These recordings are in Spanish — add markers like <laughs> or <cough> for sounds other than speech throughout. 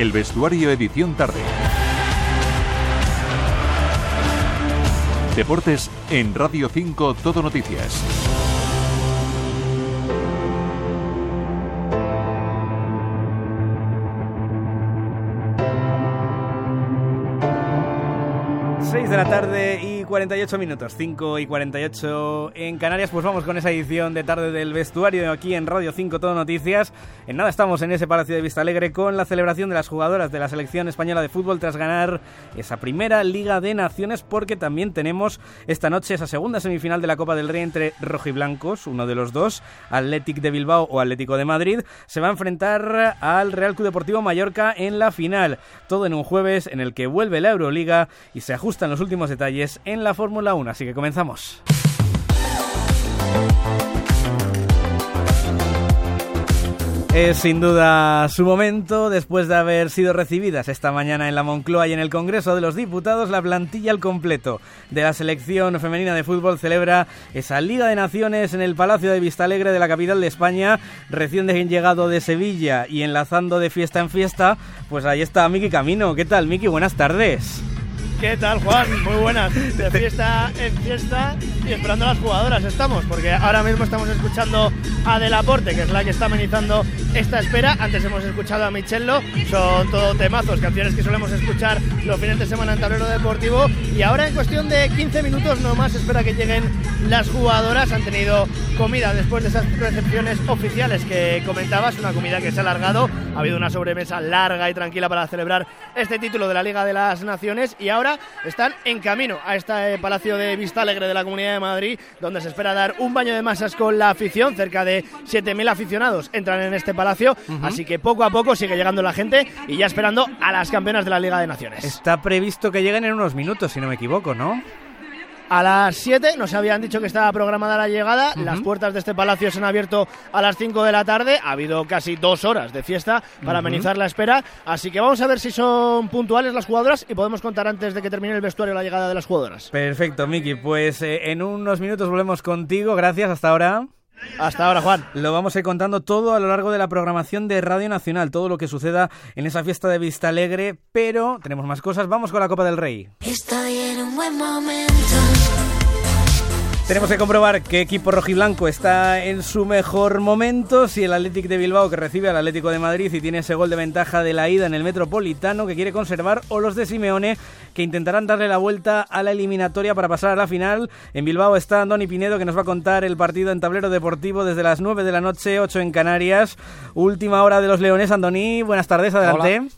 El vestuario edición tarde. Deportes en Radio 5 Todo Noticias. 6 de la tarde y 48 minutos, 5 y 48 en Canarias, pues vamos con esa edición de tarde del vestuario aquí en Radio 5 Todo Noticias. En nada estamos en ese Palacio de Vista Alegre con la celebración de las jugadoras de la selección española de fútbol tras ganar esa primera Liga de Naciones porque también tenemos esta noche esa segunda semifinal de la Copa del Rey entre rojiblancos, uno de los dos, Athletic de Bilbao o Atlético de Madrid, se va a enfrentar al Real Club Deportivo Mallorca en la final. Todo en un jueves en el que vuelve la Euroliga y se ajusta en los últimos detalles en la Fórmula 1, así que comenzamos. Es sin duda su momento, después de haber sido recibidas esta mañana en la Moncloa y en el Congreso de los Diputados, la plantilla al completo de la selección femenina de fútbol celebra esa Liga de Naciones en el Palacio de Vistalegre de la capital de España, recién llegado de Sevilla y enlazando de fiesta en fiesta, pues ahí está Miki Camino. ¿Qué tal, Miki? Buenas tardes. ¿Qué tal, Juan? Muy buenas. De fiesta en fiesta y esperando a las jugadoras estamos, porque ahora mismo estamos escuchando a Delaporte, que es la que está amenizando esta espera. Antes hemos escuchado a Michello, son todo temazos, canciones que solemos escuchar los fines de semana en tablero deportivo. Y ahora, en cuestión de 15 minutos nomás, espera que lleguen las jugadoras. Han tenido comida después de esas recepciones oficiales que comentabas, una comida que se ha alargado. Ha habido una sobremesa larga y tranquila para celebrar este título de la Liga de las Naciones. Y ahora están en camino a este Palacio de Vista Alegre de la Comunidad de Madrid, donde se espera dar un baño de masas con la afición. Cerca de 7.000 aficionados entran en este palacio, así que poco a poco sigue llegando la gente y ya esperando a las campeonas de la Liga de Naciones. Está previsto que lleguen en unos minutos, si no me equivoco, ¿no? A las 7. Nos habían dicho que estaba programada la llegada. Las puertas de este palacio se han abierto a las 5 de la tarde. Ha habido casi dos horas de fiesta para amenizar la espera. Así que vamos a ver si son puntuales las jugadoras y podemos contar antes de que termine el vestuario la llegada de las jugadoras. Perfecto, Miki. Pues eh, en unos minutos volvemos contigo. Gracias. Hasta ahora. Hasta ahora, Juan. Lo vamos a ir contando todo a lo largo de la programación de Radio Nacional, todo lo que suceda en esa fiesta de Vista Alegre, pero tenemos más cosas. Vamos con la Copa del Rey. Estoy en un buen momento. Tenemos que comprobar qué equipo rojiblanco está en su mejor momento. Si el Athletic de Bilbao, que recibe al Atlético de Madrid y tiene ese gol de ventaja de la ida en el Metropolitano, que quiere conservar, o los de Simeone, que intentarán darle la vuelta a la eliminatoria para pasar a la final. En Bilbao está Andoni Pinedo, que nos va a contar el partido en tablero deportivo desde las 9 de la noche, 8 en Canarias. Última hora de los Leones. Andoni, buenas tardes, adelante. Hola,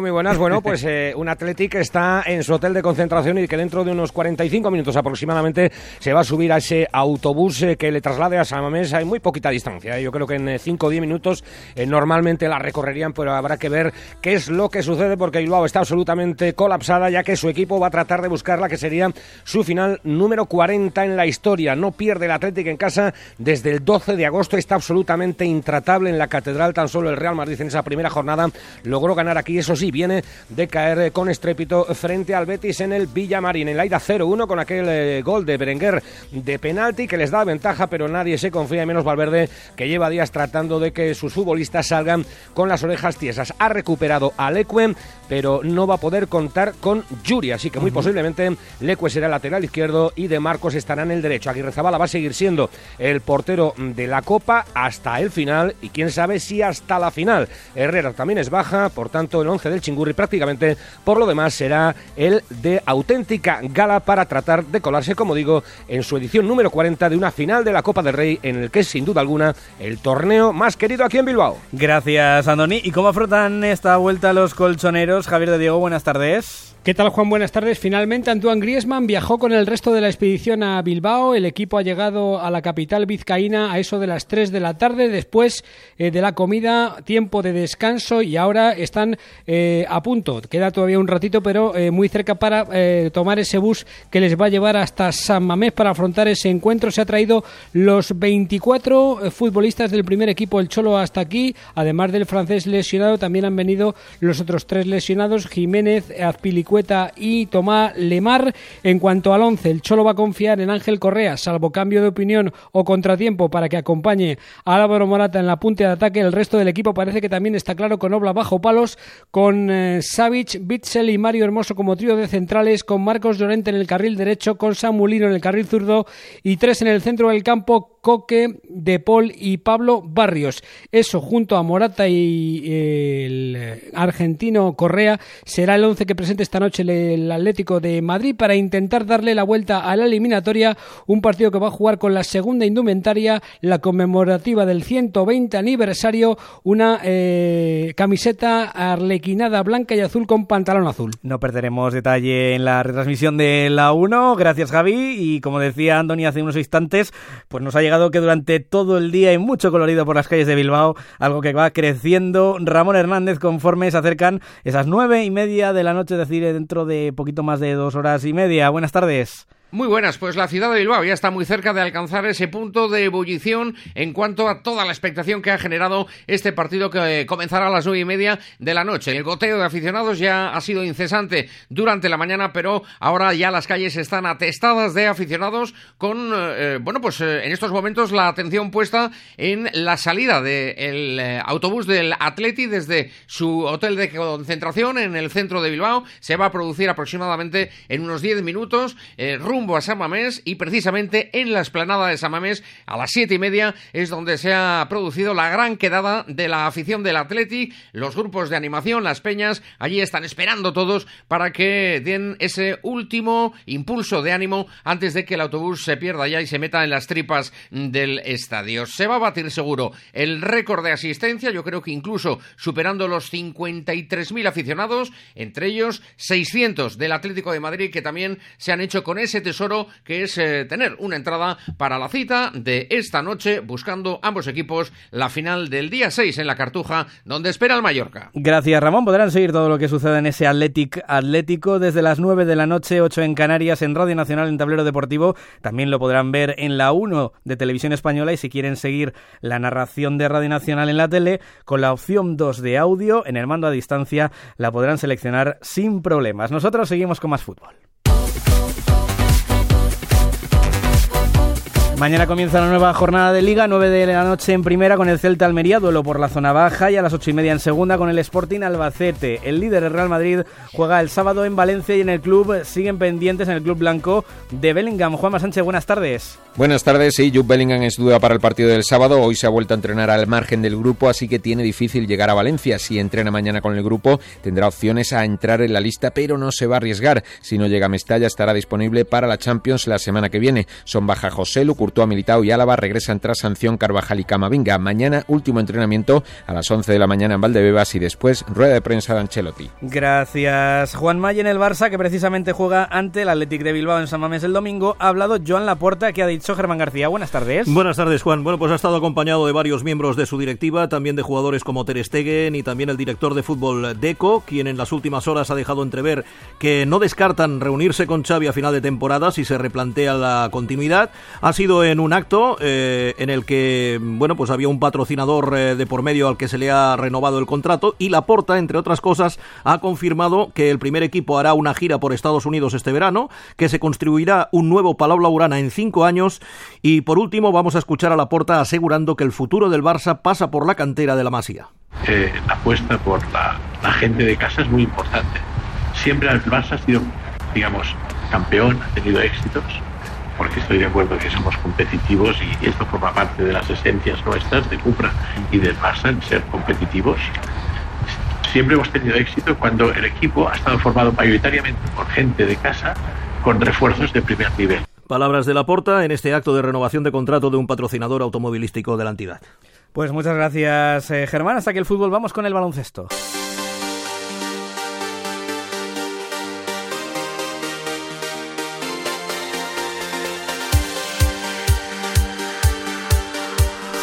muy buenas. Bueno, <laughs> pues eh, un Athletic está en su hotel de concentración y que dentro de unos 45 minutos aproximadamente se va a subir a ese autobús eh, que le traslade a San Mamés. Hay muy poquita distancia. ¿eh? Yo creo que en 5 o 10 minutos normalmente la recorrerían, pero habrá que ver qué es lo que sucede porque Bilbao está absolutamente colapsada ya que su equipo va a tratar de buscar la que sería su final número 40 en la historia. No pierde el Athletic en casa desde el 12 de agosto. Está absolutamente intratable en la catedral. Tan solo el Real Madrid en esa primera jornada logró ganar aquí eso sí, viene de caer con estrépito frente al Betis en el Villamarín. En la ida 0-1 con aquel eh, gol de Berenguer de penalti que les da ventaja, pero nadie se confía, menos Valverde, que lleva días tratando de que sus futbolistas salgan con las orejas tiesas. Ha recuperado a Leque, pero no va a poder contar con Yuri, así que muy posiblemente Leque será el lateral izquierdo y De Marcos estará en el derecho. Aguirre Zabala va a seguir siendo el portero de la Copa hasta el final y quién sabe si hasta la final. Herrera también es baja, por tanto el del Chingurri prácticamente por lo demás será el de auténtica gala para tratar de colarse, como digo, en su edición número 40 de una final de la Copa del Rey en el que es sin duda alguna el torneo más querido aquí en Bilbao. Gracias, Andoni. ¿Y cómo afrontan esta vuelta los colchoneros? Javier de Diego, buenas tardes. ¿Qué tal Juan? Buenas tardes. Finalmente Antoine Griezmann viajó con el resto de la expedición a Bilbao. El equipo ha llegado a la capital vizcaína a eso de las 3 de la tarde después eh, de la comida, tiempo de descanso y ahora están eh, a punto. Queda todavía un ratito pero eh, muy cerca para tomar ese bus que les va a llevar hasta San Mamés para afrontar ese encuentro. Se ha traído los 24 futbolistas del primer equipo, el Cholo, hasta aquí. Además del francés lesionado también han venido los otros tres lesionados, Jiménez, Azpilicueta Y Tomás Lemar. En cuanto al 11, el Cholo va a confiar en Ángel Correa, salvo cambio de opinión o contratiempo para que acompañe a Álvaro Morata en la punta de ataque. El resto del equipo parece que también está claro con Obla bajo palos, con eh, Savic, Bitzel y Mario Hermoso como trío de centrales, con Marcos Llorente en el carril derecho, con Samulino en el carril zurdo y tres en el centro del campo Coque, De Paul y Pablo Barrios. Eso junto a Morata y eh, el argentino Correa será el once que presente esta noche el Atlético de Madrid para intentar darle la vuelta a la eliminatoria, un partido que va a jugar con la segunda indumentaria, la conmemorativa del 120 aniversario, una eh, camiseta arlequinada blanca y azul con pantalón azul. No perderemos detalle en la retransmisión de la 1, gracias Javi, y como decía Andoni hace unos instantes, pues nos ha llegado que durante todo el día hay mucho colorido por las calles de Bilbao, algo que va creciendo. Ramón Hernández conforme se acercan esas nueve y media de la noche, es decir, dentro de poquito más de dos horas y media. Buenas tardes. Muy buenas, pues la ciudad de Bilbao ya está muy cerca de alcanzar ese punto de ebullición en cuanto a toda la expectación que ha generado este partido que comenzará a las nueve y media de la noche. El goteo de aficionados ya ha sido incesante durante la mañana, pero ahora ya las calles están atestadas de aficionados con, eh, bueno, pues eh, en estos momentos la atención puesta en la salida del eh, autobús del Atleti desde su hotel de concentración en el centro de Bilbao. Se va a producir aproximadamente en unos diez minutos a Samamés y precisamente en la esplanada de Samamés a las siete y media es donde se ha producido la gran quedada de la afición del Athletic, los grupos de animación, las peñas, allí están esperando todos para que den ese último impulso de ánimo antes de que el autobús se pierda ya y se meta en las tripas del estadio. Se va a batir seguro el récord de asistencia, yo creo que incluso superando los 53.000 aficionados, entre ellos 600 del Atlético de Madrid que también se han hecho con ese tesoro que es eh, tener una entrada para la cita de esta noche buscando ambos equipos la final del día 6 en la Cartuja donde espera el Mallorca. Gracias Ramón, podrán seguir todo lo que sucede en ese Athletic Atlético desde las 9 de la noche, 8 en Canarias, en Radio Nacional, en Tablero Deportivo. También lo podrán ver en la 1 de Televisión Española y si quieren seguir la narración de Radio Nacional en la tele, con la opción 2 de audio en el mando a distancia la podrán seleccionar sin problemas. Nosotros seguimos con más fútbol. Mañana comienza la nueva jornada de Liga, 9 de la noche en primera con el Celta Almería, duelo por la zona baja y a las 8 y media en segunda con el Sporting Albacete. El líder, el Real Madrid, juega el sábado en Valencia y en el club siguen pendientes en el club blanco de Bellingham. Juanma Sánchez, buenas tardes. Buenas tardes, sí, Jude Bellingham es duda para el partido del sábado. Hoy se ha vuelto a entrenar al margen del grupo, así que tiene difícil llegar a Valencia. Si entrena mañana con el grupo, tendrá opciones a entrar en la lista, pero no se va a arriesgar. Si no llega a Mestalla, estará disponible para la Champions la semana que viene. Son baja José Lu, Militao y Álava regresan tras sanción Carvajal y Camavinga. Mañana último entrenamiento a las 11 de la mañana en Valdebebas y después rueda de prensa de Ancelotti. Gracias. Juan May en el Barça, que precisamente juega ante el Athletic de Bilbao en San Mamés el domingo, ha hablado Joan Laporta, que ha dicho Germán García. Buenas tardes. Buenas tardes, Juan. Bueno, pues ha estado acompañado de varios miembros de su directiva, también de jugadores como Ter Stegen y también el director de fútbol Deco, quien en las últimas horas ha dejado entrever que no descartan reunirse con Xavi a final de temporada si se replantea la continuidad. Ha sido en un acto eh, en el que, bueno, pues había un patrocinador eh, de por medio al que se le ha renovado el contrato y Laporta, entre otras cosas, ha confirmado que el primer equipo hará una gira por Estados Unidos este verano, que se construirá un nuevo Palau Blaugrana en cinco años y por último vamos a escuchar a Laporta asegurando que el futuro del Barça pasa por la cantera de la Masía. Eh, la apuesta por la, la gente de casa es muy importante. Siempre el Barça ha sido, digamos, campeón, ha tenido éxitos, porque estoy de acuerdo que somos competitivos y esto forma parte de las esencias nuestras de Cupra y del Barça en ser competitivos. Siempre hemos tenido éxito cuando el equipo ha estado formado mayoritariamente por gente de casa con refuerzos de primer nivel. Palabras de Laporta en este acto de renovación de contrato de un patrocinador automovilístico de la entidad. Pues muchas gracias, eh, Germán. Hasta que el fútbol vamos con el baloncesto.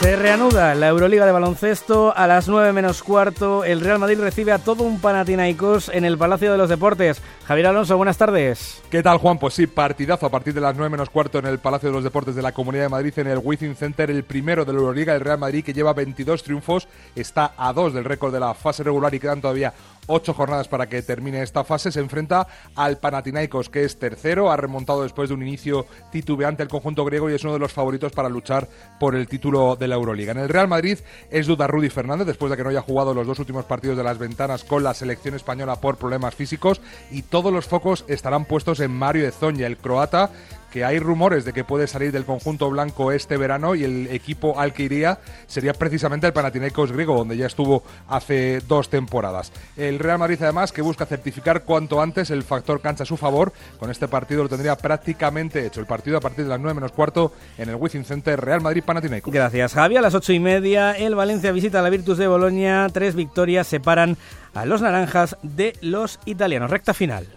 Se reanuda la Euroliga de baloncesto a las 9 menos cuarto. El Real Madrid recibe a todo un Panathinaikos en el Palacio de los Deportes. Javier Alonso, buenas tardes. ¿Qué tal, Juan? Pues sí, partidazo a partir de las 9 menos cuarto en el Palacio de los Deportes de la Comunidad de Madrid, en el Wizzing Center, el primero de la Euroliga. El Real Madrid, que lleva 22 triunfos, está a 2 del récord de la fase regular y quedan todavía ocho jornadas para que termine esta fase. Se enfrenta al Panathinaikos, que es tercero, ha remontado después de un inicio titubeante el conjunto griego y es uno de los favoritos para luchar por el título de la Euroliga. En el Real Madrid es duda Rudy Fernández, después de que no haya jugado los dos últimos partidos de las ventanas con la selección española por problemas físicos y todos los focos estarán puestos en Mario Ezoña, el croata que hay rumores de que puede salir del conjunto blanco este verano y el equipo al que iría sería precisamente el Panathinaikos griego, donde ya estuvo hace dos temporadas. El Real Madrid además que busca certificar cuanto antes el factor cancha a su favor, con este partido lo tendría prácticamente hecho. El partido a partir de las 9 menos cuarto en el Wizzing Center Real Madrid-Panathinaikos. Gracias Javi, a las ocho y media el Valencia visita la Virtus de Bolonia, tres victorias separan a los naranjas de los italianos. Recta final.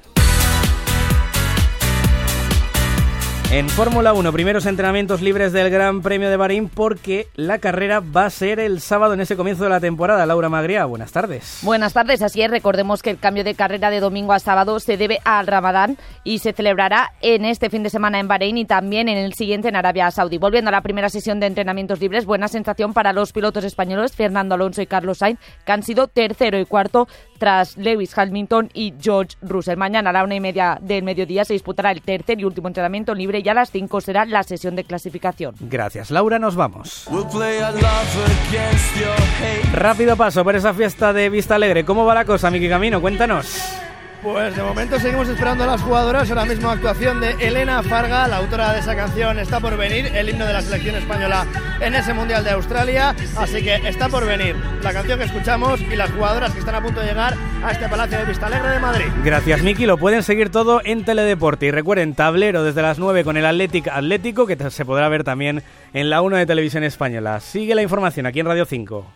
En Fórmula 1, primeros entrenamientos libres del Gran Premio de Bahrein porque la carrera va a ser el sábado en ese comienzo de la temporada. Laura Magria, buenas tardes. Buenas tardes, así es. Recordemos que el cambio de carrera de domingo a sábado se debe al Ramadán y se celebrará en este fin de semana en Bahrein y también en el siguiente en Arabia Saudí. Volviendo a la primera sesión de entrenamientos libres, buena sensación para los pilotos españoles Fernando Alonso y Carlos Sainz, que han sido tercero y cuarto tras Lewis Hamilton y George Russell. Mañana a la una y media del mediodía se disputará el tercer y último entrenamiento libre y a las cinco será la sesión de clasificación. Gracias, Laura. Nos vamos. Rápido paso por esa fiesta de Vista Alegre. ¿Cómo va la cosa, Miki Camino? Cuéntanos. Pues de momento seguimos esperando a las jugadoras. Ahora mismo actuación de Elena Farga, la autora de esa canción está por venir, el himno de la selección española en ese Mundial de Australia. Así que está por venir la canción que escuchamos y las jugadoras que están a punto de llegar a este Palacio de Vista Alegre de Madrid. Gracias, Miki. Lo pueden seguir todo en Teledeporte. Y recuerden, tablero desde las 9 con el Athletic Atlético, que se podrá ver también en la 1 de Televisión Española. Sigue la información aquí en Radio 5.